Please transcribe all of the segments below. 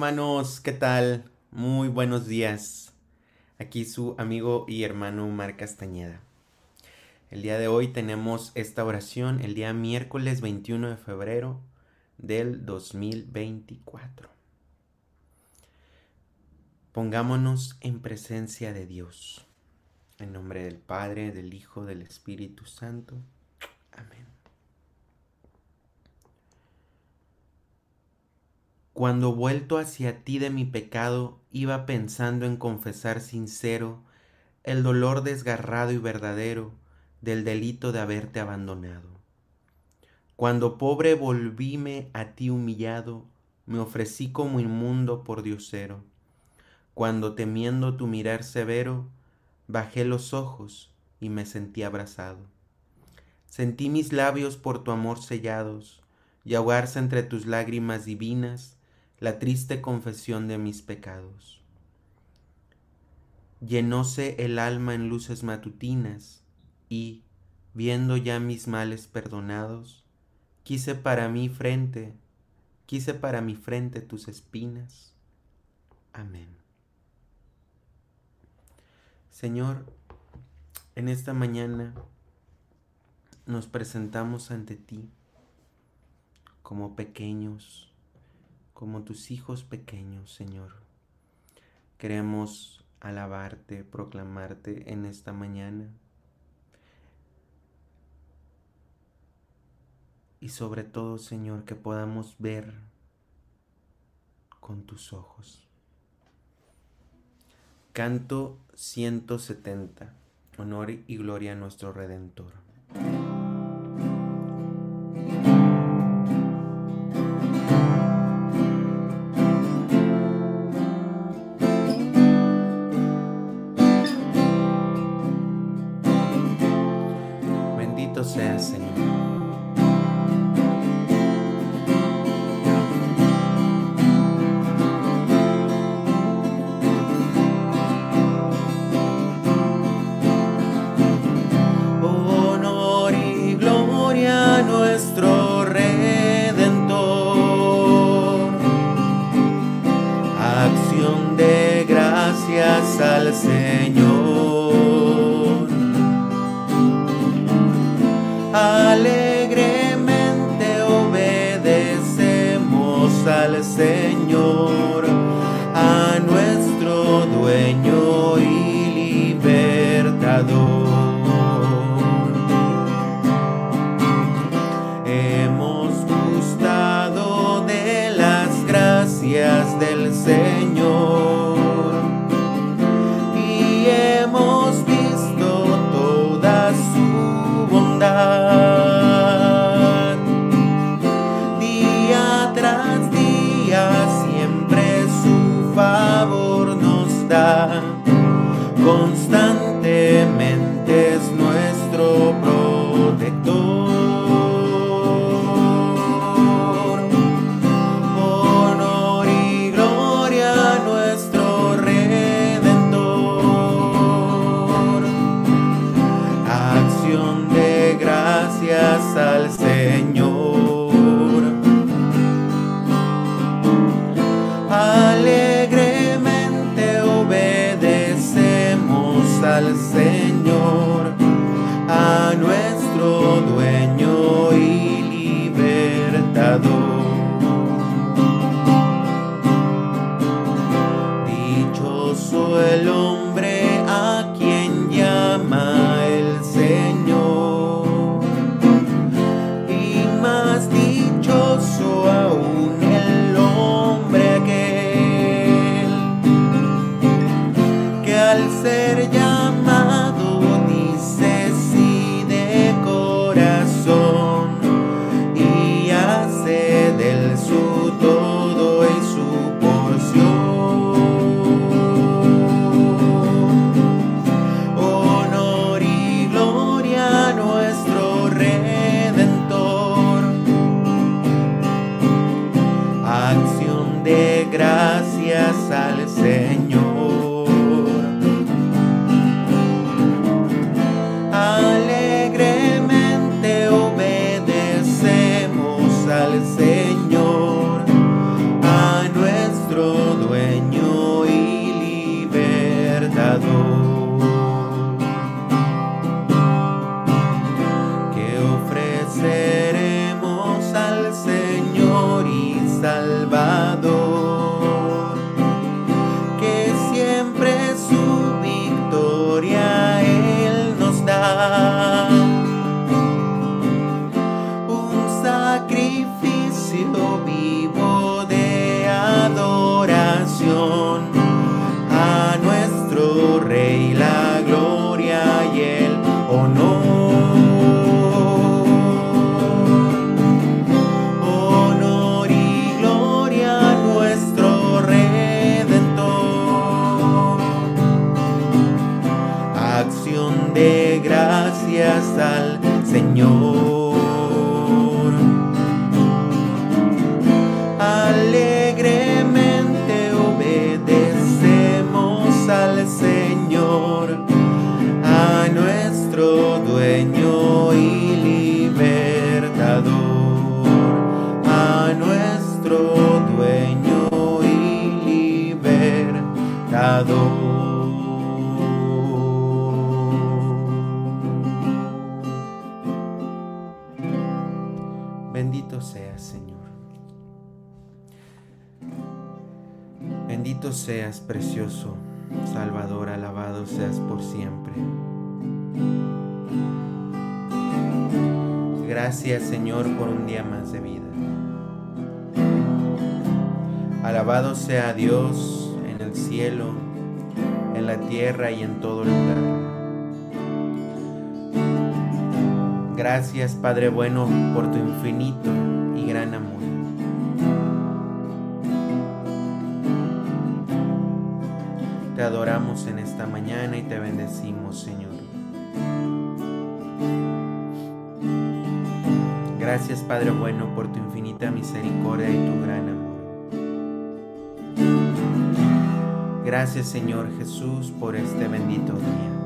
Hermanos, ¿qué tal? Muy buenos días. Aquí su amigo y hermano Mar Castañeda. El día de hoy tenemos esta oración el día miércoles 21 de febrero del 2024. Pongámonos en presencia de Dios. En nombre del Padre, del Hijo, del Espíritu Santo. Cuando vuelto hacia ti de mi pecado, iba pensando en confesar sincero el dolor desgarrado y verdadero del delito de haberte abandonado. Cuando pobre volvíme a ti humillado, me ofrecí como inmundo por diosero. Cuando temiendo tu mirar severo, bajé los ojos y me sentí abrazado. Sentí mis labios por tu amor sellados y ahogarse entre tus lágrimas divinas la triste confesión de mis pecados. Llenóse el alma en luces matutinas y, viendo ya mis males perdonados, quise para mi frente, quise para mi frente tus espinas. Amén. Señor, en esta mañana nos presentamos ante ti como pequeños, como tus hijos pequeños, Señor. Queremos alabarte, proclamarte en esta mañana. Y sobre todo, Señor, que podamos ver con tus ojos. Canto 170. Honor y gloria a nuestro Redentor. Bendito seas, precioso Salvador, alabado seas por siempre. Gracias, Señor, por un día más de vida. Alabado sea Dios en el cielo, en la tierra y en todo lugar. Gracias, Padre bueno, por tu infinito te bendecimos, Señor. Gracias, Padre bueno, por tu infinita misericordia y tu gran amor. Gracias, Señor Jesús, por este bendito día.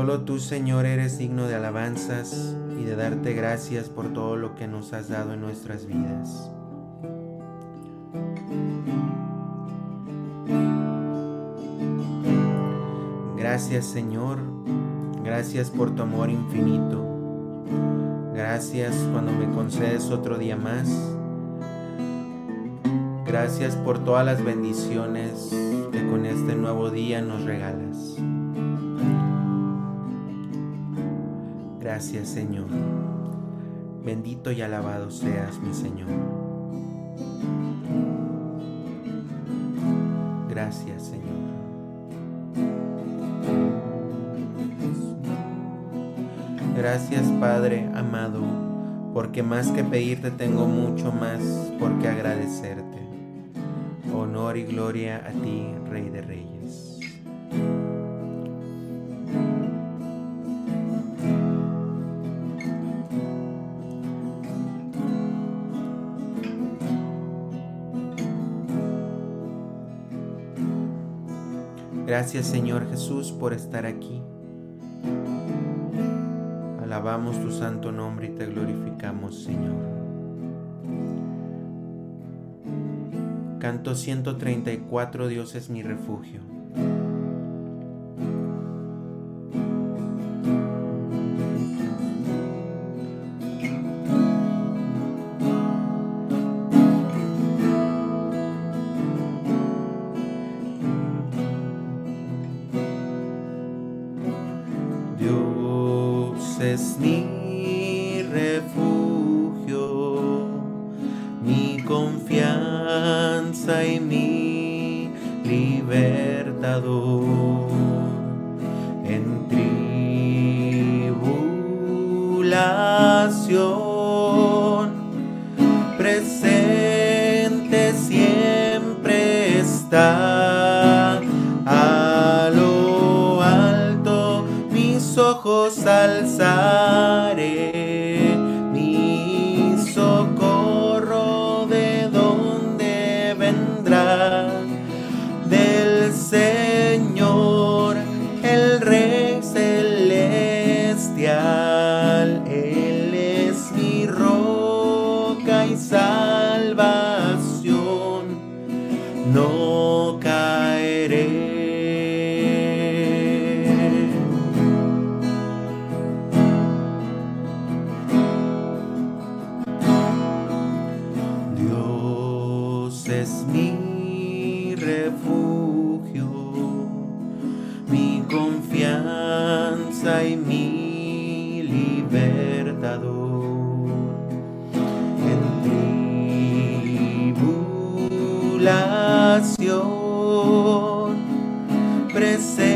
Solo tú, Señor, eres digno de alabanzas y de darte gracias por todo lo que nos has dado en nuestras vidas. Gracias, Señor. Gracias por tu amor infinito. Gracias cuando me concedes otro día más. Gracias por todas las bendiciones que con este nuevo día nos regalas. Gracias Señor. Bendito y alabado seas mi Señor. Gracias Señor. Gracias Padre amado, porque más que pedirte tengo mucho más por qué agradecerte. Honor y gloria a ti, Rey de Reyes. Gracias Señor Jesús por estar aquí. Alabamos tu santo nombre y te glorificamos Señor. Canto 134, Dios es mi refugio. Presente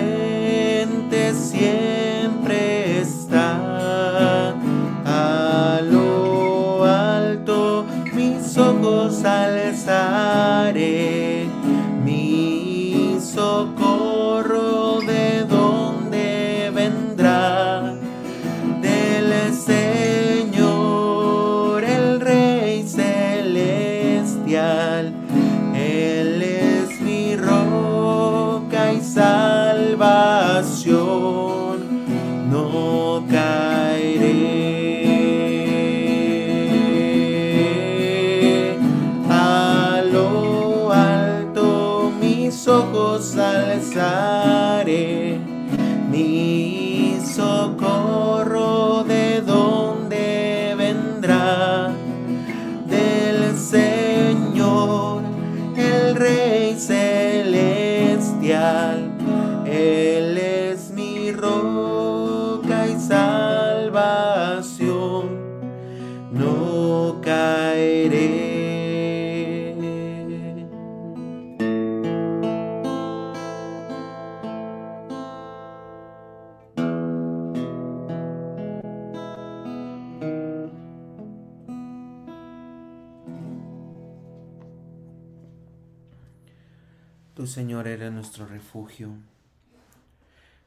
Eres nuestro refugio.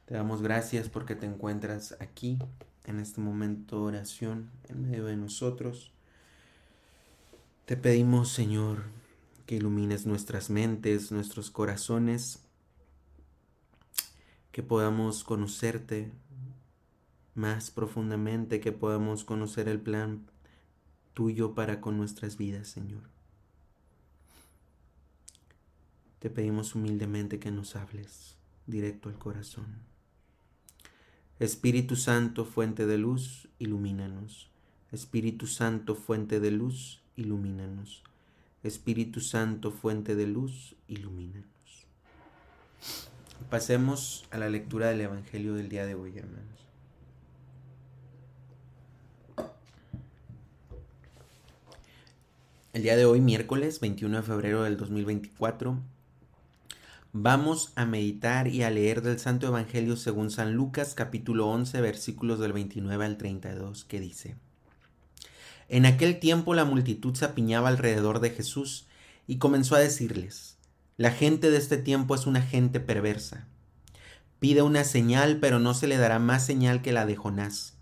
Te damos gracias porque te encuentras aquí, en este momento de oración, en medio de nosotros. Te pedimos, Señor, que ilumines nuestras mentes, nuestros corazones, que podamos conocerte más profundamente, que podamos conocer el plan tuyo para con nuestras vidas, Señor. Te pedimos humildemente que nos hables directo al corazón. Espíritu Santo, fuente de luz, ilumínanos. Espíritu Santo, fuente de luz, ilumínanos. Espíritu Santo, fuente de luz, ilumínanos. Pasemos a la lectura del Evangelio del día de hoy, hermanos. El día de hoy, miércoles 21 de febrero del 2024, vamos a meditar y a leer del Santo Evangelio según San Lucas capítulo 11 versículos del 29 al 32 que dice, En aquel tiempo la multitud se apiñaba alrededor de Jesús y comenzó a decirles, La gente de este tiempo es una gente perversa. Pide una señal, pero no se le dará más señal que la de Jonás.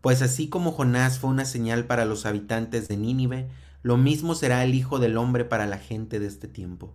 Pues así como Jonás fue una señal para los habitantes de Nínive, lo mismo será el Hijo del Hombre para la gente de este tiempo.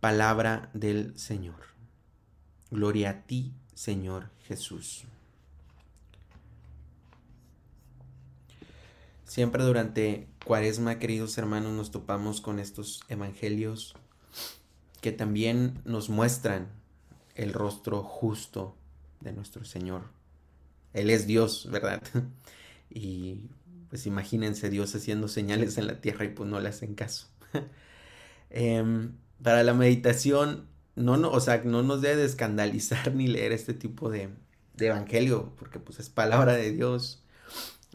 Palabra del Señor. Gloria a ti, Señor Jesús. Siempre durante Cuaresma, queridos hermanos, nos topamos con estos evangelios que también nos muestran el rostro justo de nuestro Señor. Él es Dios, ¿verdad? Y pues imagínense Dios haciendo señales en la tierra y pues no le hacen caso. Em, para la meditación, no, no, o sea, no nos debe de escandalizar ni leer este tipo de, de evangelio, porque pues es palabra de Dios.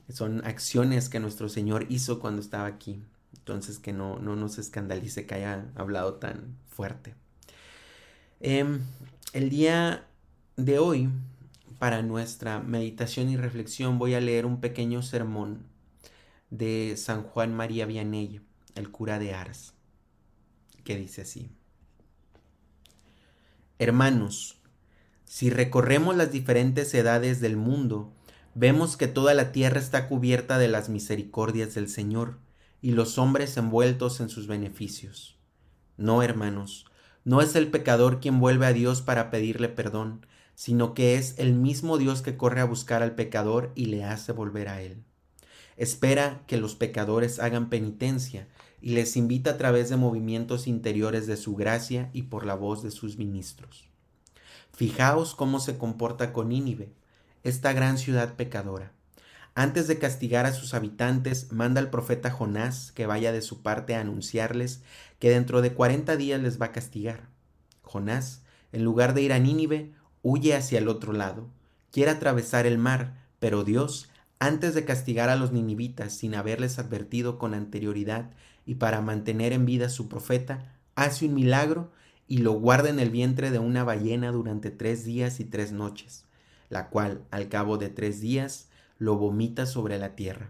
Son acciones que nuestro Señor hizo cuando estaba aquí. Entonces que no, no nos escandalice que haya hablado tan fuerte. Em, el día de hoy para nuestra meditación y reflexión voy a leer un pequeño sermón de San Juan María Vianney, el cura de Ars, que dice así. Hermanos, si recorremos las diferentes edades del mundo, vemos que toda la tierra está cubierta de las misericordias del Señor y los hombres envueltos en sus beneficios. No, hermanos, no es el pecador quien vuelve a Dios para pedirle perdón, sino que es el mismo Dios que corre a buscar al pecador y le hace volver a él. Espera que los pecadores hagan penitencia y les invita a través de movimientos interiores de su gracia y por la voz de sus ministros. Fijaos cómo se comporta con Nínive, esta gran ciudad pecadora. Antes de castigar a sus habitantes, manda al profeta Jonás que vaya de su parte a anunciarles que dentro de cuarenta días les va a castigar. Jonás, en lugar de ir a Nínive, huye hacia el otro lado, quiere atravesar el mar, pero Dios, antes de castigar a los ninivitas sin haberles advertido con anterioridad y para mantener en vida a su profeta, hace un milagro y lo guarda en el vientre de una ballena durante tres días y tres noches, la cual, al cabo de tres días, lo vomita sobre la tierra.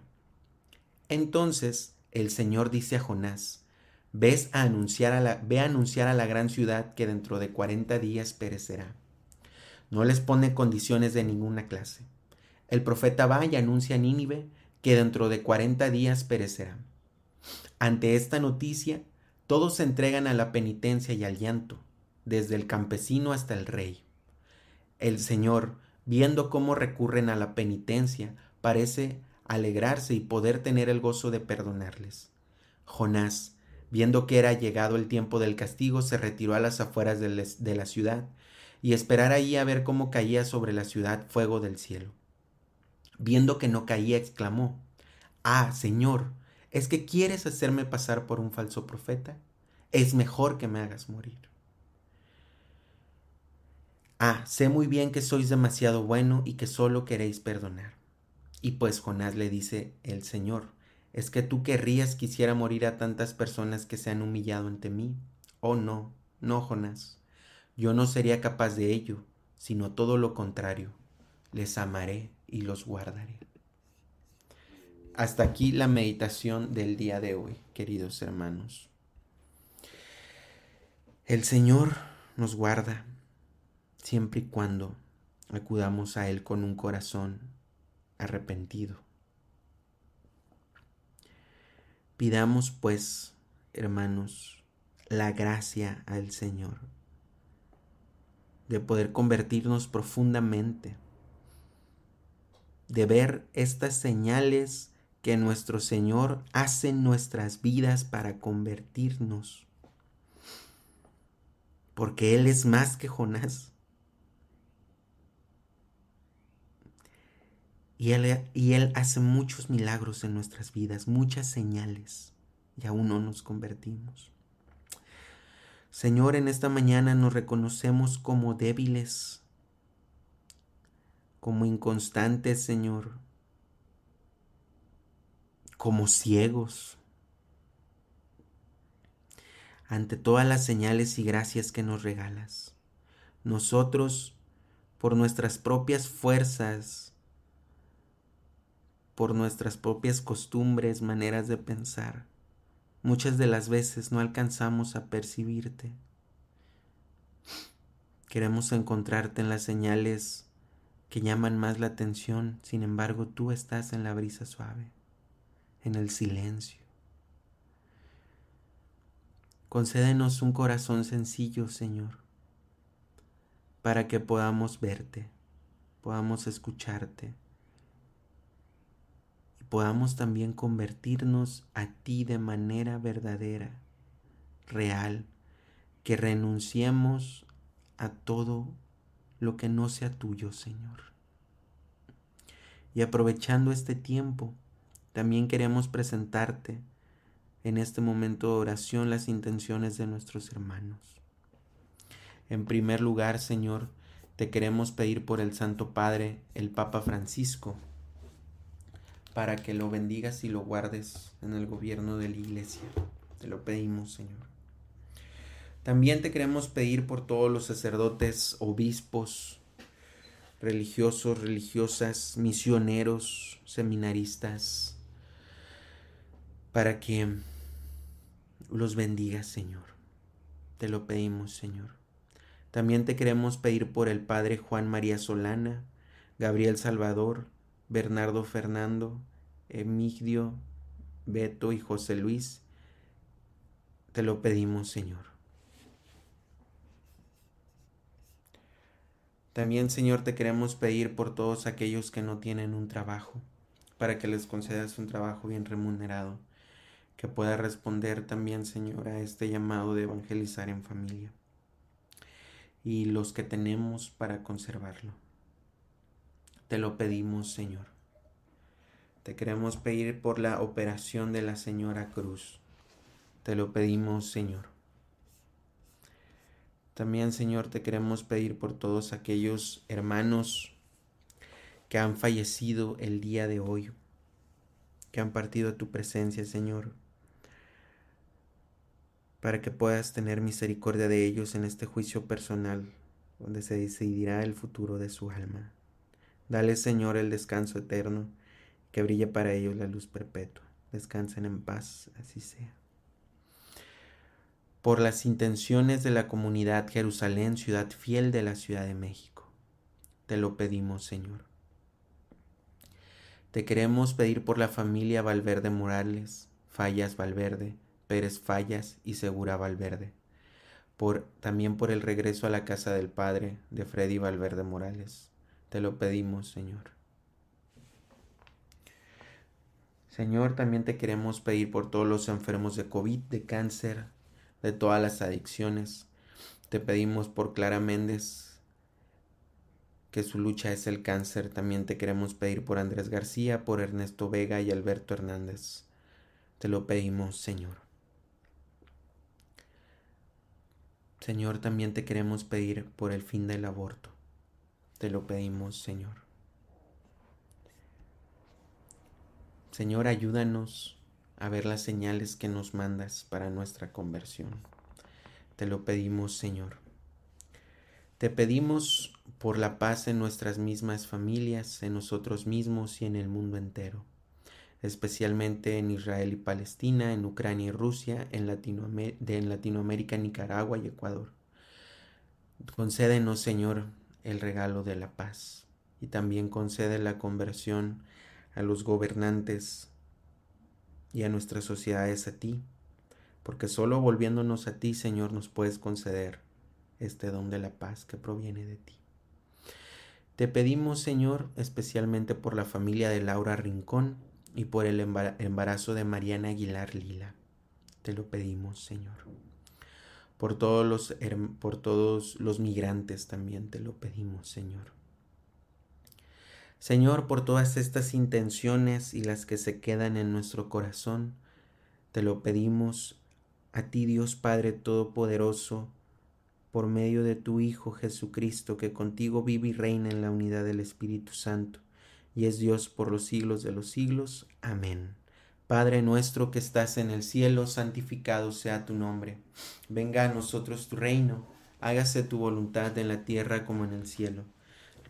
Entonces el Señor dice a Jonás, Ves a anunciar a la, ve a anunciar a la gran ciudad que dentro de cuarenta días perecerá. No les pone condiciones de ninguna clase. El profeta va y anuncia a Nínive que dentro de cuarenta días perecerá. Ante esta noticia, todos se entregan a la penitencia y al llanto, desde el campesino hasta el rey. El Señor, viendo cómo recurren a la penitencia, parece alegrarse y poder tener el gozo de perdonarles. Jonás, viendo que era llegado el tiempo del castigo, se retiró a las afueras de la ciudad y esperar ahí a ver cómo caía sobre la ciudad fuego del cielo. Viendo que no caía, exclamó, Ah, Señor, ¿es que quieres hacerme pasar por un falso profeta? Es mejor que me hagas morir. Ah, sé muy bien que sois demasiado bueno y que solo queréis perdonar. Y pues Jonás le dice el Señor, ¿es que tú querrías quisiera morir a tantas personas que se han humillado ante mí? Oh no, no, Jonás Yo no sería capaz de ello, sino todo lo contrario. Les amaré y los guardaré. Hasta aquí la meditación del día de hoy, queridos hermanos. El Señor nos guarda siempre y cuando acudamos a Él con un corazón arrepentido. Pidamos pues, hermanos, la gracia al Señor de poder convertirnos profundamente, de ver estas señales que nuestro Señor hace en nuestras vidas para convertirnos. Porque Él es más que Jonás. Y él, y él hace muchos milagros en nuestras vidas, muchas señales, y aún no nos convertimos. Señor, en esta mañana nos reconocemos como débiles, como inconstantes, Señor, como ciegos ante todas las señales y gracias que nos regalas. Nosotros, por nuestras propias fuerzas, por nuestras propias costumbres, maneras de pensar. Muchas de las veces no alcanzamos a percibirte. Queremos encontrarte en las señales que llaman más la atención, sin embargo tú estás en la brisa suave, en el silencio. Concédenos un corazón sencillo, Señor, para que podamos verte, podamos escucharte podamos también convertirnos a ti de manera verdadera, real, que renunciemos a todo lo que no sea tuyo, Señor. Y aprovechando este tiempo, también queremos presentarte en este momento de oración las intenciones de nuestros hermanos. En primer lugar, Señor, te queremos pedir por el Santo Padre, el Papa Francisco, para que lo bendigas y lo guardes en el gobierno de la iglesia. Te lo pedimos, Señor. También te queremos pedir por todos los sacerdotes, obispos, religiosos, religiosas, misioneros, seminaristas, para que los bendigas, Señor. Te lo pedimos, Señor. También te queremos pedir por el Padre Juan María Solana, Gabriel Salvador, Bernardo Fernando, Emigdio, Beto y José Luis, te lo pedimos, Señor. También, Señor, te queremos pedir por todos aquellos que no tienen un trabajo, para que les concedas un trabajo bien remunerado, que pueda responder también, Señor, a este llamado de evangelizar en familia, y los que tenemos para conservarlo. Te lo pedimos, Señor. Te queremos pedir por la operación de la señora Cruz. Te lo pedimos, Señor. También, Señor, te queremos pedir por todos aquellos hermanos que han fallecido el día de hoy, que han partido a tu presencia, Señor, para que puedas tener misericordia de ellos en este juicio personal, donde se decidirá el futuro de su alma. Dale, Señor, el descanso eterno, que brille para ellos la luz perpetua. Descansen en paz, así sea. Por las intenciones de la comunidad Jerusalén, ciudad fiel de la Ciudad de México, te lo pedimos, Señor. Te queremos pedir por la familia Valverde Morales, Fallas Valverde, Pérez Fallas y Segura Valverde. Por, también por el regreso a la casa del Padre de Freddy Valverde Morales te lo pedimos, Señor. Señor, también te queremos pedir por todos los enfermos de COVID, de cáncer, de todas las adicciones. Te pedimos por Clara Méndez, que su lucha es el cáncer. También te queremos pedir por Andrés García, por Ernesto Vega y Alberto Hernández. Te lo pedimos, Señor. Señor, también te queremos pedir por el fin del aborto. Te lo pedimos, Señor. Señor, ayúdanos a ver las señales que nos mandas para nuestra conversión. Te lo pedimos, Señor. Te pedimos por la paz en nuestras mismas familias, en nosotros mismos y en el mundo entero, especialmente en Israel y Palestina, en Ucrania y Rusia, en, en Latinoamérica, Nicaragua y Ecuador. Concédenos, Señor, el regalo de la paz y también concede la conversión a los gobernantes y a nuestras sociedades a ti, porque solo volviéndonos a ti, Señor, nos puedes conceder este don de la paz que proviene de ti. Te pedimos, Señor, especialmente por la familia de Laura Rincón y por el embarazo de Mariana Aguilar Lila. Te lo pedimos, Señor. Por todos los, por todos los migrantes también te lo pedimos, Señor. Señor, por todas estas intenciones y las que se quedan en nuestro corazón, te lo pedimos a ti, Dios Padre Todopoderoso, por medio de tu Hijo Jesucristo, que contigo vive y reina en la unidad del Espíritu Santo, y es Dios por los siglos de los siglos. Amén. Padre nuestro que estás en el cielo, santificado sea tu nombre. Venga a nosotros tu reino, hágase tu voluntad en la tierra como en el cielo.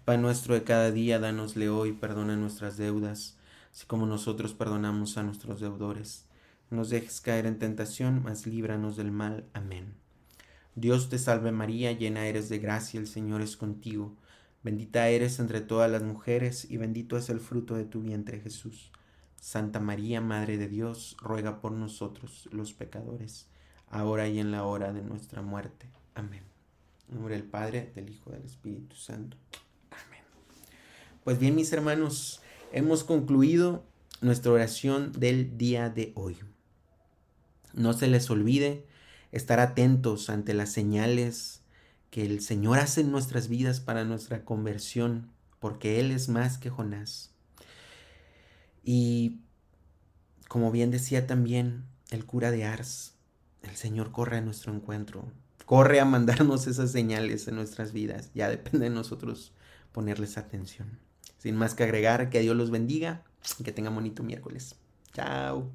Pan nuestro de cada día, dánosle hoy, perdona nuestras deudas, así como nosotros perdonamos a nuestros deudores. No nos dejes caer en tentación, mas líbranos del mal. Amén. Dios te salve María, llena eres de gracia, el Señor es contigo. Bendita eres entre todas las mujeres, y bendito es el fruto de tu vientre Jesús. Santa María, Madre de Dios, ruega por nosotros los pecadores, ahora y en la hora de nuestra muerte. Amén. En nombre del Padre, del Hijo, del Espíritu Santo. Pues bien, mis hermanos, hemos concluido nuestra oración del día de hoy. No se les olvide estar atentos ante las señales que el Señor hace en nuestras vidas para nuestra conversión, porque Él es más que Jonás. Y como bien decía también el cura de Ars, el Señor corre a nuestro encuentro, corre a mandarnos esas señales en nuestras vidas. Ya depende de nosotros ponerles atención. Sin más que agregar, que Dios los bendiga y que tengan bonito miércoles. Chao.